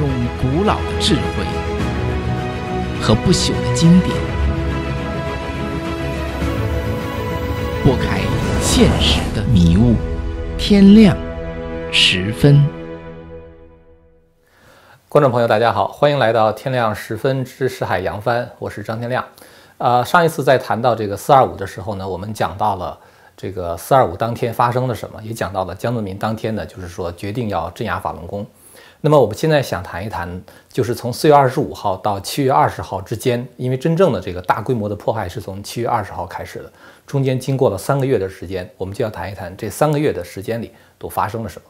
用古老的智慧和不朽的经典，拨开现实的迷雾。天亮十分，观众朋友，大家好，欢迎来到天亮十分之识海扬帆，我是张天亮。呃，上一次在谈到这个四二五的时候呢，我们讲到了这个四二五当天发生了什么，也讲到了江泽民当天呢，就是说决定要镇压法轮功。那么我们现在想谈一谈，就是从四月二十五号到七月二十号之间，因为真正的这个大规模的迫害是从七月二十号开始的，中间经过了三个月的时间，我们就要谈一谈这三个月的时间里都发生了什么。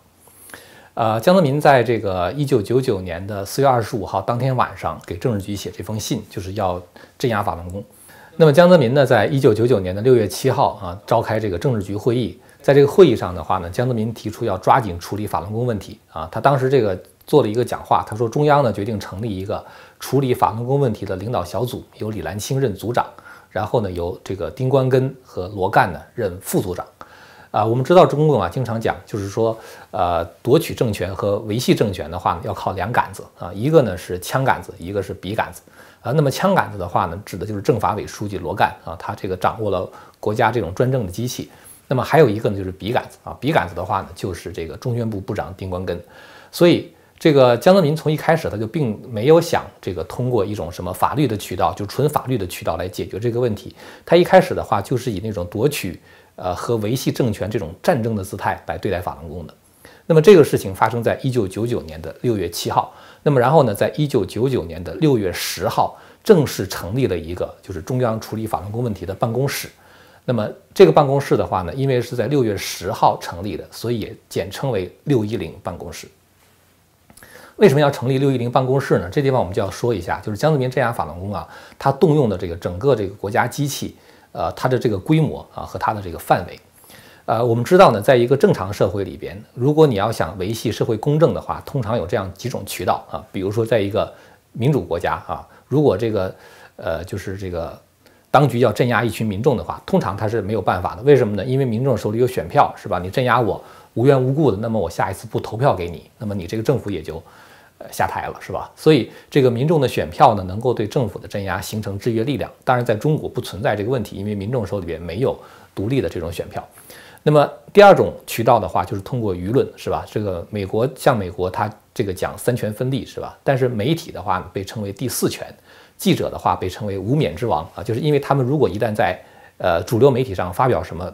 呃，江泽民在这个一九九九年的四月二十五号当天晚上给政治局写这封信，就是要镇压法轮功。那么江泽民呢，在一九九九年的六月七号啊，召开这个政治局会议，在这个会议上的话呢，江泽民提出要抓紧处理法轮功问题啊，他当时这个。做了一个讲话，他说中央呢决定成立一个处理法轮功问题的领导小组，由李兰清任组长，然后呢由这个丁关根和罗干呢任副组长。啊，我们知道中共啊经常讲，就是说呃夺取政权和维系政权的话呢要靠两杆子啊，一个呢是枪杆子，一个是笔杆子啊。那么枪杆子的话呢，指的就是政法委书记罗干啊，他这个掌握了国家这种专政的机器。那么还有一个呢就是笔杆子啊，笔杆子的话呢就是这个中宣部部长丁关根，所以。这个江泽民从一开始他就并没有想这个通过一种什么法律的渠道，就纯法律的渠道来解决这个问题。他一开始的话就是以那种夺取呃和维系政权这种战争的姿态来对待法轮功的。那么这个事情发生在一九九九年的六月七号。那么然后呢，在一九九九年的六月十号正式成立了一个就是中央处理法轮功问题的办公室。那么这个办公室的话呢，因为是在六月十号成立的，所以也简称为六一零办公室。为什么要成立六一零办公室呢？这地方我们就要说一下，就是江泽民镇压法轮功啊，他动用的这个整个这个国家机器，呃，它的这个规模啊和它的这个范围，呃，我们知道呢，在一个正常社会里边，如果你要想维系社会公正的话，通常有这样几种渠道啊，比如说在一个民主国家啊，如果这个呃就是这个当局要镇压一群民众的话，通常他是没有办法的。为什么呢？因为民众手里有选票，是吧？你镇压我无缘无故的，那么我下一次不投票给你，那么你这个政府也就。下台了是吧？所以这个民众的选票呢，能够对政府的镇压形成制约力量。当然，在中国不存在这个问题，因为民众手里边没有独立的这种选票。那么第二种渠道的话，就是通过舆论，是吧？这个美国像美国，它这个讲三权分立，是吧？但是媒体的话呢，被称为第四权；记者的话被称为无冕之王啊，就是因为他们如果一旦在呃主流媒体上发表什么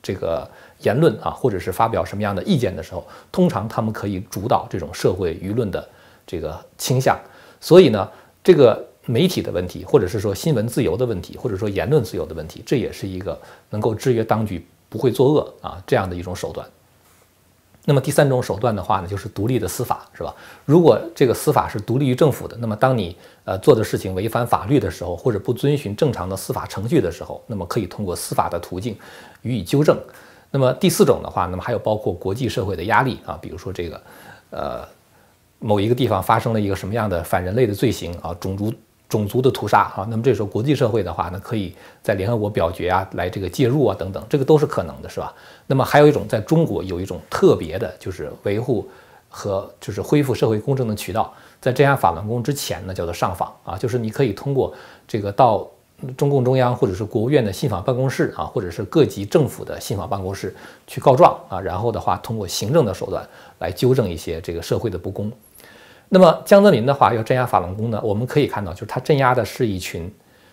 这个言论啊，或者是发表什么样的意见的时候，通常他们可以主导这种社会舆论的。这个倾向，所以呢，这个媒体的问题，或者是说新闻自由的问题，或者说言论自由的问题，这也是一个能够制约当局不会作恶啊这样的一种手段。那么第三种手段的话呢，就是独立的司法，是吧？如果这个司法是独立于政府的，那么当你呃做的事情违反法律的时候，或者不遵循正常的司法程序的时候，那么可以通过司法的途径予以纠正。那么第四种的话，那么还有包括国际社会的压力啊，比如说这个呃。某一个地方发生了一个什么样的反人类的罪行啊，种族种族的屠杀啊，那么这时候国际社会的话呢，可以在联合国表决啊，来这个介入啊等等，这个都是可能的，是吧？那么还有一种，在中国有一种特别的，就是维护和就是恢复社会公正的渠道，在镇压法轮功之前呢，叫做上访啊，就是你可以通过这个到中共中央或者是国务院的信访办公室啊，或者是各级政府的信访办公室去告状啊，然后的话通过行政的手段来纠正一些这个社会的不公。那么江泽民的话要镇压法轮功呢，我们可以看到，就是他镇压的是一群，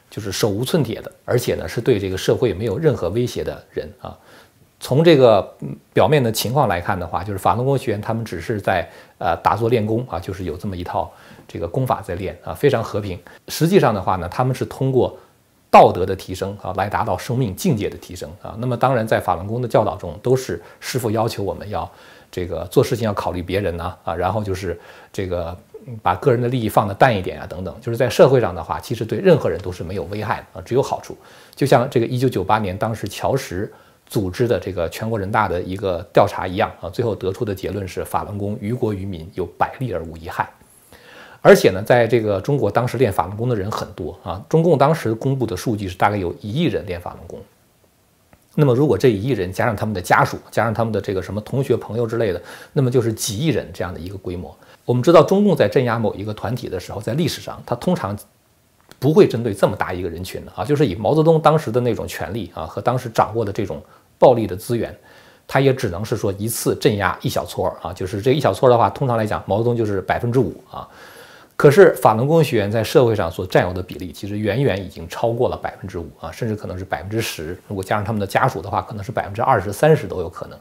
就是手无寸铁的，而且呢是对这个社会没有任何威胁的人啊。从这个表面的情况来看的话，就是法轮功学员他们只是在呃打坐练功啊，就是有这么一套这个功法在练啊，非常和平。实际上的话呢，他们是通过道德的提升啊，来达到生命境界的提升啊。那么当然，在法轮功的教导中，都是师傅要求我们要。这个做事情要考虑别人呢啊，然后就是这个把个人的利益放得淡一点啊，等等，就是在社会上的话，其实对任何人都是没有危害的啊，只有好处。就像这个一九九八年当时乔石组织的这个全国人大的一个调查一样啊，最后得出的结论是法轮功于国于民有百利而无一害。而且呢，在这个中国当时练法轮功的人很多啊，中共当时公布的数据是大概有一亿人练法轮功。那么，如果这一亿人加上他们的家属，加上他们的这个什么同学、朋友之类的，那么就是几亿人这样的一个规模。我们知道，中共在镇压某一个团体的时候，在历史上，它通常不会针对这么大一个人群的啊，就是以毛泽东当时的那种权力啊和当时掌握的这种暴力的资源，他也只能是说一次镇压一小撮儿啊，就是这一小撮儿的话，通常来讲，毛泽东就是百分之五啊。可是法轮功学员在社会上所占有的比例，其实远远已经超过了百分之五啊，甚至可能是百分之十。如果加上他们的家属的话，可能是百分之二十三十都有可能。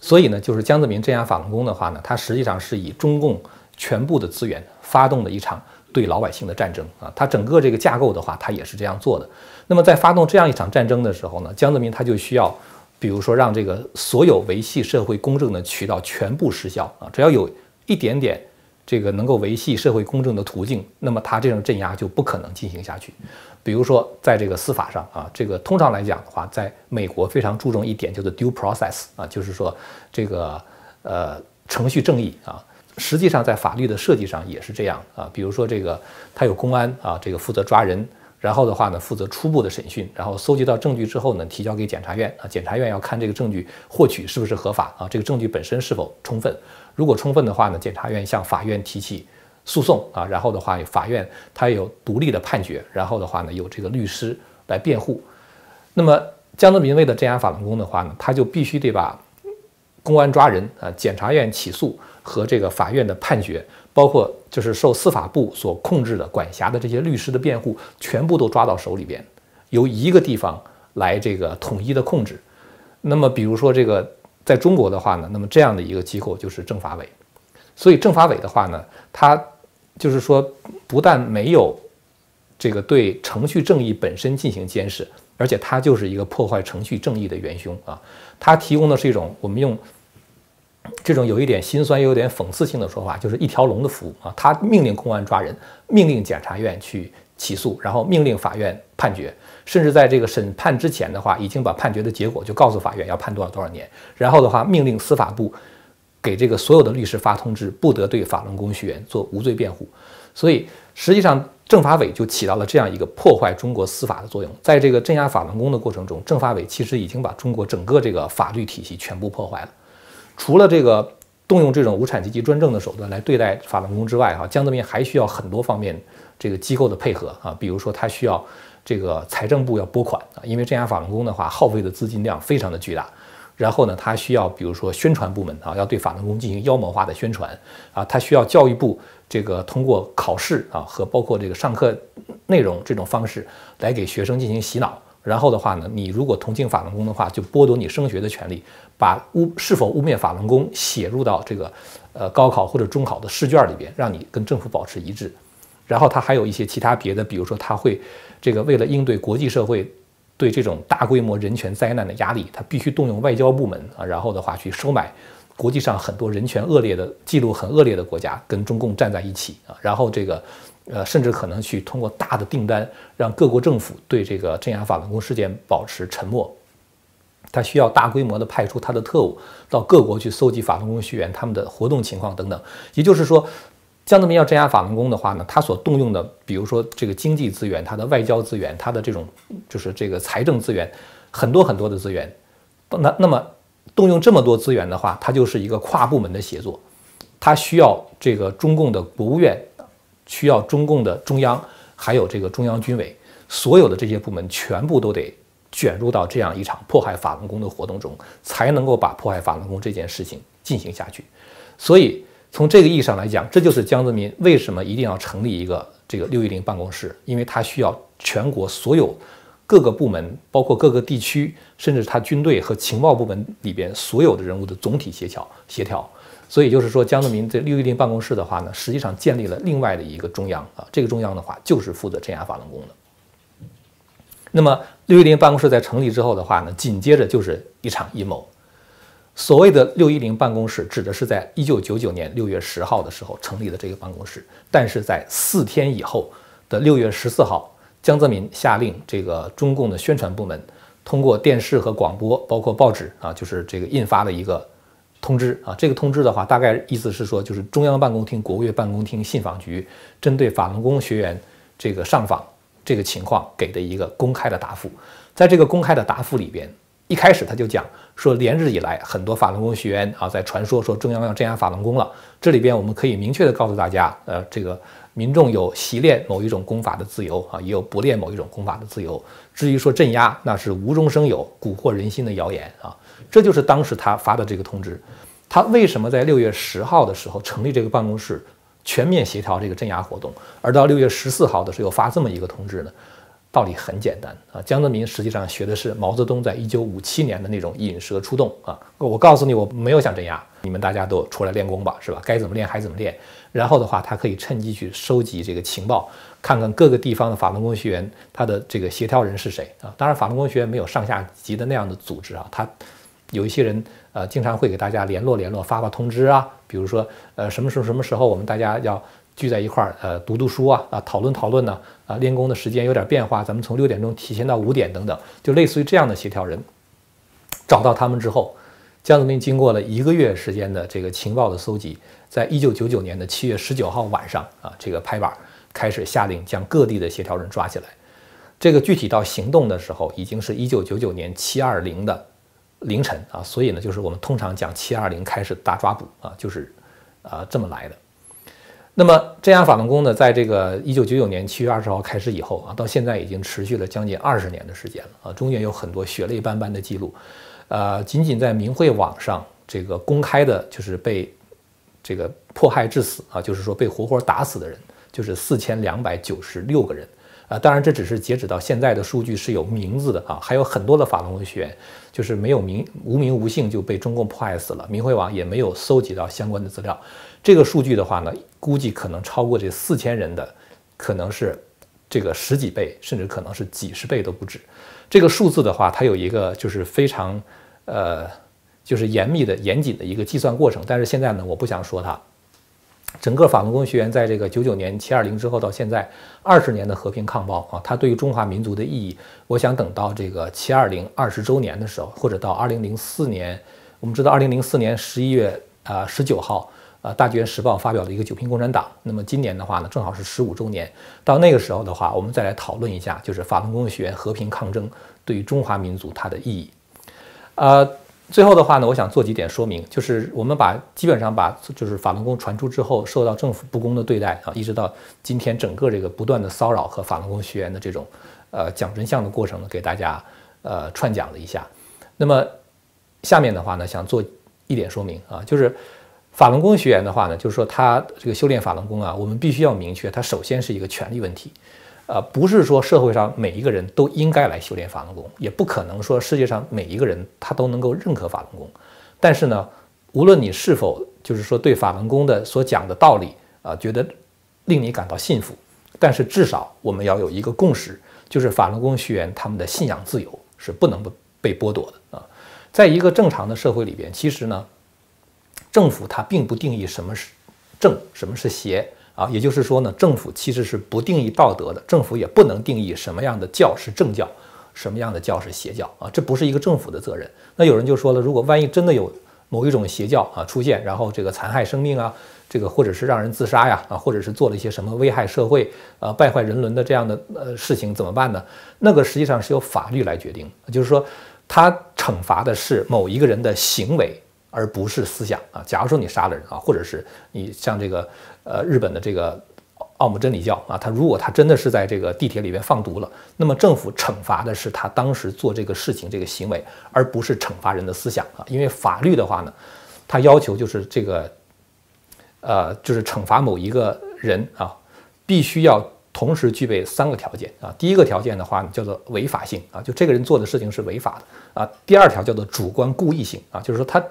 所以呢，就是江泽民镇压法轮功的话呢，他实际上是以中共全部的资源发动的一场对老百姓的战争啊。他整个这个架构的话，他也是这样做的。那么在发动这样一场战争的时候呢，江泽民他就需要，比如说让这个所有维系社会公正的渠道全部失效啊，只要有一点点。这个能够维系社会公正的途径，那么他这种镇压就不可能进行下去。比如说，在这个司法上啊，这个通常来讲的话，在美国非常注重一点叫做 due process 啊，就是说这个呃程序正义啊，实际上在法律的设计上也是这样啊。比如说这个他有公安啊，这个负责抓人，然后的话呢负责初步的审讯，然后搜集到证据之后呢提交给检察院啊，检察院要看这个证据获取是不是合法啊，这个证据本身是否充分。如果充分的话呢，检察院向法院提起诉讼啊，然后的话，法院它有独立的判决，然后的话呢，有这个律师来辩护。那么江泽民为了镇压法轮功的话呢，他就必须得把公安抓人啊，检察院起诉和这个法院的判决，包括就是受司法部所控制的管辖的这些律师的辩护，全部都抓到手里边，由一个地方来这个统一的控制。那么比如说这个。在中国的话呢，那么这样的一个机构就是政法委，所以政法委的话呢，它就是说不但没有这个对程序正义本身进行监视，而且它就是一个破坏程序正义的元凶啊！它提供的是一种我们用这种有一点心酸又有点讽刺性的说法，就是一条龙的服务啊！它命令公安抓人，命令检察院去起诉，然后命令法院判决。甚至在这个审判之前的话，已经把判决的结果就告诉法院要判多少多少年，然后的话命令司法部给这个所有的律师发通知，不得对法轮功学员做无罪辩护。所以实际上政法委就起到了这样一个破坏中国司法的作用。在这个镇压法轮功的过程中，政法委其实已经把中国整个这个法律体系全部破坏了。除了这个动用这种无产阶级专政的手段来对待法轮功之外，哈，江泽民还需要很多方面这个机构的配合啊，比如说他需要。这个财政部要拨款啊，因为镇压法轮功的话，耗费的资金量非常的巨大。然后呢，他需要比如说宣传部门啊，要对法轮功进行妖魔化的宣传啊，他需要教育部这个通过考试啊和包括这个上课内容这种方式来给学生进行洗脑。然后的话呢，你如果同情法轮功的话，就剥夺你升学的权利，把污是否污蔑法轮功写入到这个呃高考或者中考的试卷里边，让你跟政府保持一致。然后他还有一些其他别的，比如说他会，这个为了应对国际社会对这种大规模人权灾难的压力，他必须动用外交部门啊，然后的话去收买国际上很多人权恶劣的记录很恶劣的国家跟中共站在一起啊，然后这个呃甚至可能去通过大的订单让各国政府对这个镇压法轮功事件保持沉默，他需要大规模的派出他的特务到各国去搜集法轮功学员他们的活动情况等等，也就是说。江泽民要镇压法轮功的话呢，他所动用的，比如说这个经济资源、他的外交资源、他的这种就是这个财政资源，很多很多的资源。那那么动用这么多资源的话，它就是一个跨部门的协作，它需要这个中共的国务院，需要中共的中央，还有这个中央军委，所有的这些部门全部都得卷入到这样一场迫害法轮功的活动中，才能够把迫害法轮功这件事情进行下去。所以。从这个意义上来讲，这就是江泽民为什么一定要成立一个这个六一零办公室，因为他需要全国所有各个部门，包括各个地区，甚至他军队和情报部门里边所有的人物的总体协调协调。所以就是说，江泽民这六一零办公室的话呢，实际上建立了另外的一个中央啊，这个中央的话就是负责镇压法轮功的。那么六一零办公室在成立之后的话呢，紧接着就是一场阴谋。所谓的六一零办公室，指的是在一九九九年六月十号的时候成立的这个办公室。但是在四天以后的六月十四号，江泽民下令这个中共的宣传部门通过电视和广播，包括报纸啊，就是这个印发了一个通知啊。这个通知的话，大概意思是说，就是中央办公厅、国务院办公厅、信访局针对法轮功学员这个上访这个情况给的一个公开的答复。在这个公开的答复里边。一开始他就讲说，连日以来，很多法轮功学员啊，在传说说中央要镇压法轮功了。这里边我们可以明确的告诉大家，呃，这个民众有习练某一种功法的自由啊，也有不练某一种功法的自由。至于说镇压，那是无中生有、蛊惑人心的谣言啊。这就是当时他发的这个通知。他为什么在六月十号的时候成立这个办公室，全面协调这个镇压活动，而到六月十四号的时候又发这么一个通知呢？道理很简单啊，江泽民实际上学的是毛泽东在一九五七年的那种引蛇出洞啊。我告诉你，我没有想镇压你们，大家都出来练功吧，是吧？该怎么练还怎么练。然后的话，他可以趁机去收集这个情报，看看各个地方的法轮功学员他的这个协调人是谁啊。当然，法轮功学员没有上下级的那样的组织啊，他有一些人呃，经常会给大家联络联络，发发通知啊。比如说呃，什么时候什么时候我们大家要。聚在一块儿，呃，读读书啊，啊，讨论讨论呢，啊，练功的时间有点变化，咱们从六点钟提前到五点等等，就类似于这样的协调人。找到他们之后，江泽民经过了一个月时间的这个情报的搜集，在一九九九年的七月十九号晚上啊，这个拍板开始下令将各地的协调人抓起来。这个具体到行动的时候，已经是一九九九年七二零的凌晨啊，所以呢，就是我们通常讲七二零开始大抓捕啊，就是啊这么来的。那么镇压法轮功呢，在这个一九九九年七月二十号开始以后啊，到现在已经持续了将近二十年的时间了啊，中间有很多血泪斑斑的记录，呃，仅仅在明慧网上这个公开的，就是被这个迫害致死啊，就是说被活活打死的人，就是四千两百九十六个人啊，当然这只是截止到现在的数据是有名字的啊，还有很多的法轮功学员就是没有名无名无姓就被中共迫害死了，明慧网也没有搜集到相关的资料。这个数据的话呢，估计可能超过这四千人的，可能是这个十几倍，甚至可能是几十倍都不止。这个数字的话，它有一个就是非常呃，就是严密的、严谨的一个计算过程。但是现在呢，我不想说它。整个法轮功学员在这个九九年七二零之后到现在二十年的和平抗暴啊，它对于中华民族的意义，我想等到这个七二零二十周年的时候，或者到二零零四年，我们知道二零零四年十一月啊十九号。呃，《大纪元时报》发表了一个“九评共产党”。那么今年的话呢，正好是十五周年。到那个时候的话，我们再来讨论一下，就是法轮功学员和平抗争对于中华民族它的意义。呃，最后的话呢，我想做几点说明，就是我们把基本上把就是法轮功传出之后受到政府不公的对待啊，一直到今天整个这个不断的骚扰和法轮功学员的这种呃讲真相的过程呢，给大家呃串讲了一下。那么下面的话呢，想做一点说明啊，就是。法轮功学员的话呢，就是说他这个修炼法轮功啊，我们必须要明确，他首先是一个权利问题，呃，不是说社会上每一个人都应该来修炼法轮功，也不可能说世界上每一个人他都能够认可法轮功。但是呢，无论你是否就是说对法轮功的所讲的道理啊，觉得令你感到信服，但是至少我们要有一个共识，就是法轮功学员他们的信仰自由是不能被剥夺的啊。在一个正常的社会里边，其实呢。政府它并不定义什么是正，什么是邪啊，也就是说呢，政府其实是不定义道德的，政府也不能定义什么样的教是正教，什么样的教是邪教啊，这不是一个政府的责任。那有人就说了，如果万一真的有某一种邪教啊出现，然后这个残害生命啊，这个或者是让人自杀呀啊，或者是做了一些什么危害社会啊、败坏人伦的这样的呃事情怎么办呢？那个实际上是由法律来决定，就是说，他惩罚的是某一个人的行为。而不是思想啊！假如说你杀了人啊，或者是你像这个呃日本的这个奥姆真理教啊，他如果他真的是在这个地铁里面放毒了，那么政府惩罚的是他当时做这个事情这个行为，而不是惩罚人的思想啊！因为法律的话呢，它要求就是这个呃，就是惩罚某一个人啊，必须要同时具备三个条件啊。第一个条件的话呢，叫做违法性啊，就这个人做的事情是违法的啊。第二条叫做主观故意性啊，就是说他。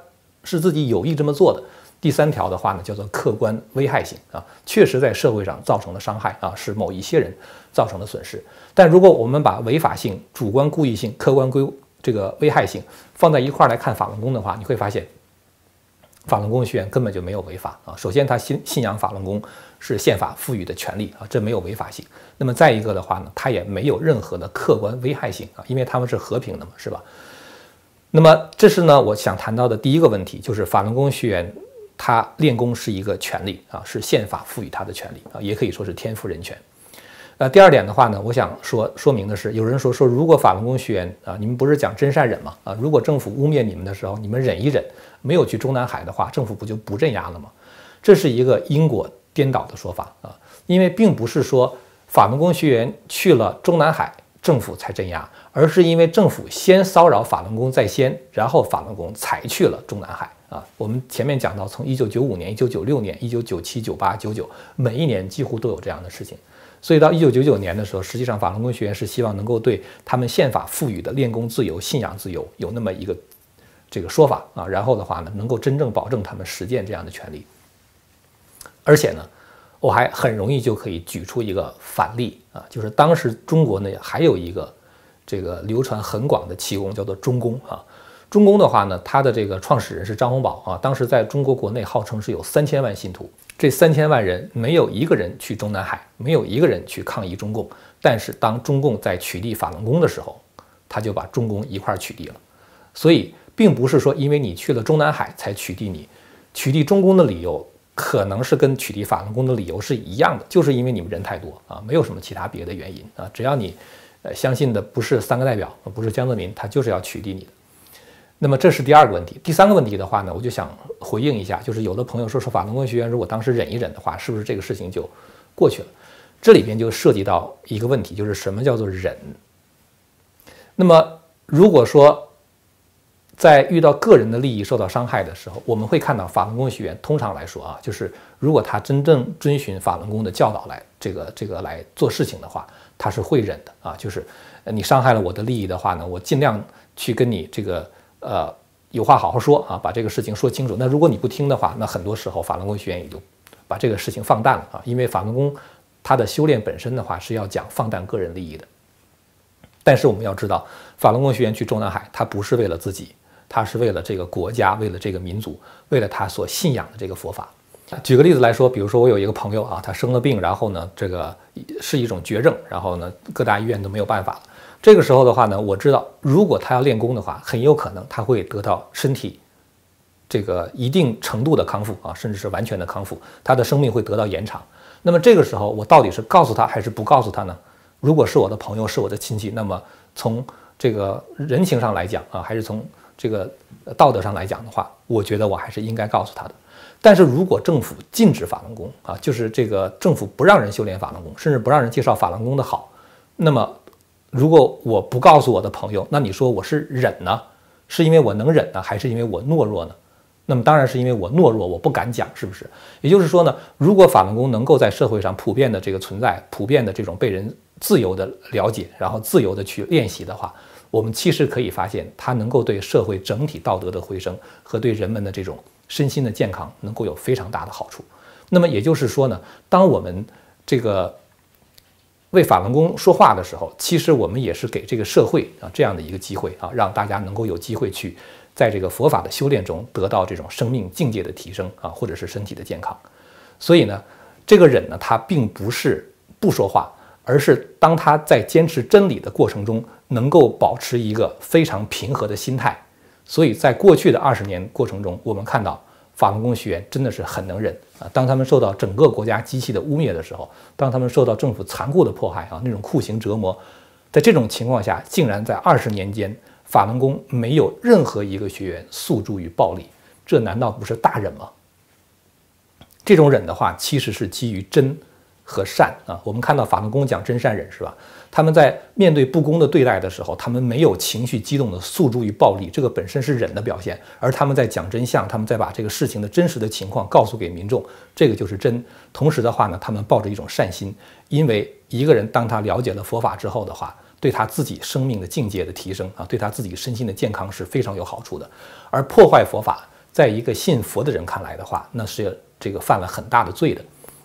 是自己有意这么做的。第三条的话呢，叫做客观危害性啊，确实在社会上造成了伤害啊，是某一些人造成的损失。但如果我们把违法性、主观故意性、客观规这个危害性放在一块儿来看法轮功的话，你会发现，法轮功学员根本就没有违法啊。首先，他信信仰法轮功是宪法赋予的权利啊，这没有违法性。那么再一个的话呢，他也没有任何的客观危害性啊，因为他们是和平的嘛，是吧？那么，这是呢，我想谈到的第一个问题，就是法轮功学员他练功是一个权利啊，是宪法赋予他的权利啊，也可以说是天赋人权。呃，第二点的话呢，我想说说明的是，有人说说，如果法轮功学员啊，你们不是讲真善忍吗？啊，如果政府污蔑你们的时候，你们忍一忍，没有去中南海的话，政府不就不镇压了吗？这是一个因果颠倒的说法啊，因为并不是说法轮功学员去了中南海，政府才镇压，而是因为政府先骚扰法轮功在先，然后法轮功才去了中南海啊。我们前面讲到，从一九九五年、一九九六年、一九九七、九八、九九，每一年几乎都有这样的事情。所以到一九九九年的时候，实际上法轮功学员是希望能够对他们宪法赋予的练功自由、信仰自由有那么一个这个说法啊，然后的话呢，能够真正保证他们实践这样的权利。而且呢，我还很容易就可以举出一个反例啊，就是当时中国呢还有一个这个流传很广的气功，叫做中功啊。中功的话呢，它的这个创始人是张洪宝啊，当时在中国国内号称是有三千万信徒。这三千万人没有一个人去中南海，没有一个人去抗议中共。但是当中共在取缔法轮功的时候，他就把中共一块儿取缔了。所以并不是说因为你去了中南海才取缔你，取缔中共的理由可能是跟取缔法轮功的理由是一样的，就是因为你们人太多啊，没有什么其他别的原因啊。只要你相信的不是三个代表，不是江泽民，他就是要取缔你的。那么这是第二个问题，第三个问题的话呢，我就想回应一下，就是有的朋友说说法轮功学员如果当时忍一忍的话，是不是这个事情就过去了？这里边就涉及到一个问题，就是什么叫做忍？那么如果说在遇到个人的利益受到伤害的时候，我们会看到法轮功学员通常来说啊，就是如果他真正遵循法轮功的教导来这个这个来做事情的话，他是会忍的啊，就是你伤害了我的利益的话呢，我尽量去跟你这个。呃，有话好好说啊，把这个事情说清楚。那如果你不听的话，那很多时候法轮功学员也就把这个事情放淡了啊。因为法轮功它的修炼本身的话是要讲放淡个人利益的。但是我们要知道，法轮功学员去中南海，他不是为了自己，他是为了这个国家，为了这个民族，为了他所信仰的这个佛法。举个例子来说，比如说我有一个朋友啊，他生了病，然后呢，这个是一种绝症，然后呢，各大医院都没有办法。这个时候的话呢，我知道，如果他要练功的话，很有可能他会得到身体这个一定程度的康复啊，甚至是完全的康复，他的生命会得到延长。那么这个时候，我到底是告诉他还是不告诉他呢？如果是我的朋友，是我的亲戚，那么从这个人情上来讲啊，还是从这个道德上来讲的话，我觉得我还是应该告诉他的。但是如果政府禁止法轮功啊，就是这个政府不让人修炼法轮功，甚至不让人介绍法轮功的好，那么。如果我不告诉我的朋友，那你说我是忍呢，是因为我能忍呢，还是因为我懦弱呢？那么当然是因为我懦弱，我不敢讲，是不是？也就是说呢，如果法轮功能够在社会上普遍的这个存在，普遍的这种被人自由的了解，然后自由的去练习的话，我们其实可以发现，它能够对社会整体道德的回升和对人们的这种身心的健康能够有非常大的好处。那么也就是说呢，当我们这个。为法轮功说话的时候，其实我们也是给这个社会啊这样的一个机会啊，让大家能够有机会去在这个佛法的修炼中得到这种生命境界的提升啊，或者是身体的健康。所以呢，这个忍呢，他并不是不说话，而是当他在坚持真理的过程中，能够保持一个非常平和的心态。所以在过去的二十年过程中，我们看到。法轮功学员真的是很能忍啊！当他们受到整个国家机器的污蔑的时候，当他们受到政府残酷的迫害啊，那种酷刑折磨，在这种情况下，竟然在二十年间，法轮功没有任何一个学员诉诸于暴力，这难道不是大忍吗？这种忍的话，其实是基于真。和善啊，我们看到法轮功讲真善忍是吧？他们在面对不公的对待的时候，他们没有情绪激动的诉诸于暴力，这个本身是忍的表现。而他们在讲真相，他们在把这个事情的真实的情况告诉给民众，这个就是真。同时的话呢，他们抱着一种善心，因为一个人当他了解了佛法之后的话，对他自己生命的境界的提升啊，对他自己身心的健康是非常有好处的。而破坏佛法，在一个信佛的人看来的话，那是这个犯了很大的罪的。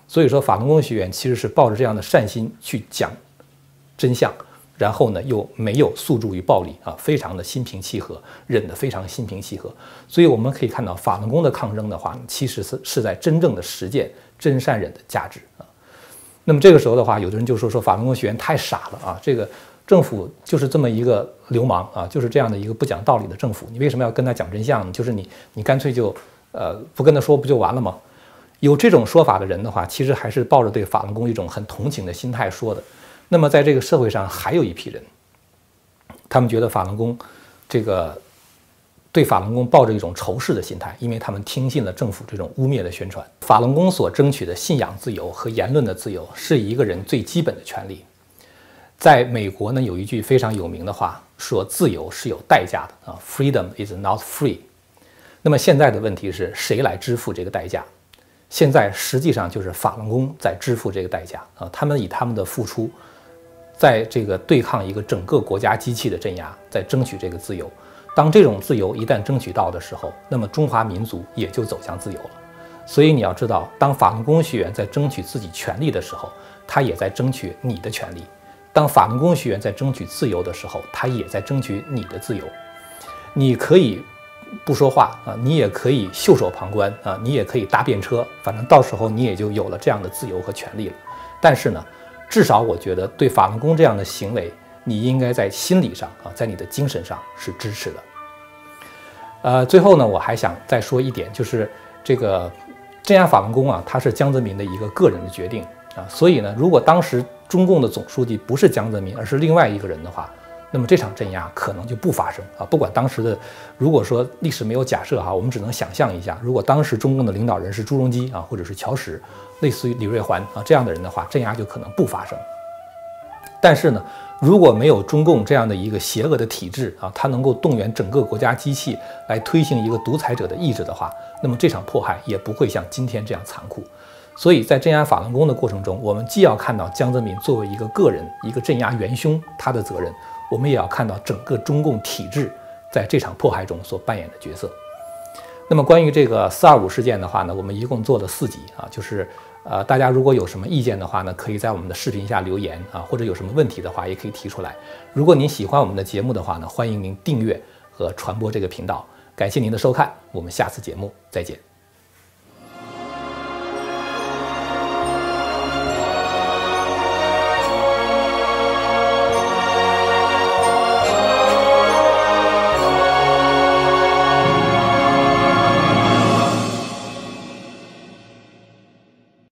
所以说，法轮功学员其实是抱着这样的善心去讲真相，然后呢又没有诉诸于暴力啊，非常的心平气和，忍得非常心平气和。所以我们可以看到，法轮功的抗争的话，其实是是在真正的实践真善忍的价值啊。那么这个时候的话，有的人就说说法轮功学员太傻了啊，这个政府就是这么一个流氓啊，就是这样的一个不讲道理的政府，你为什么要跟他讲真相呢？就是你你干脆就呃不跟他说不就完了吗？有这种说法的人的话，其实还是抱着对法轮功一种很同情的心态说的。那么在这个社会上还有一批人，他们觉得法轮功这个对法轮功抱着一种仇视的心态，因为他们听信了政府这种污蔑的宣传。法轮功所争取的信仰自由和言论的自由，是一个人最基本的权利。在美国呢，有一句非常有名的话，说自由是有代价的啊，Freedom is not free。那么现在的问题是谁来支付这个代价？现在实际上就是法轮功在支付这个代价啊，他们以他们的付出，在这个对抗一个整个国家机器的镇压，在争取这个自由。当这种自由一旦争取到的时候，那么中华民族也就走向自由了。所以你要知道，当法轮功学员在争取自己权利的时候，他也在争取你的权利。当法轮功学员在争取自由的时候，他也在争取你的自由。你可以不说话啊，你也可以袖手旁观啊，你也可以搭便车，反正到时候你也就有了这样的自由和权利了。但是呢，至少我觉得对法轮功这样的行为，你应该在心理上啊，在你的精神上是支持的。呃，最后呢，我还想再说一点，就是这个镇压法轮功啊，它是江泽民的一个个人的决定啊，所以呢，如果当时中共的总书记不是江泽民，而是另外一个人的话，那么这场镇压可能就不发生啊。不管当时的，如果说历史没有假设哈，我们只能想象一下，如果当时中共的领导人是朱镕基啊，或者是乔石，类似于李瑞环啊这样的人的话，镇压就可能不发生。但是呢，如果没有中共这样的一个邪恶的体制啊，它能够动员整个国家机器来推行一个独裁者的意志的话，那么这场迫害也不会像今天这样残酷。所以在镇压法轮功的过程中，我们既要看到江泽民作为一个个人、一个镇压元凶他的责任，我们也要看到整个中共体制在这场迫害中所扮演的角色。那么关于这个四二五事件的话呢，我们一共做了四集啊，就是呃，大家如果有什么意见的话呢，可以在我们的视频下留言啊，或者有什么问题的话也可以提出来。如果您喜欢我们的节目的话呢，欢迎您订阅和传播这个频道。感谢您的收看，我们下次节目再见。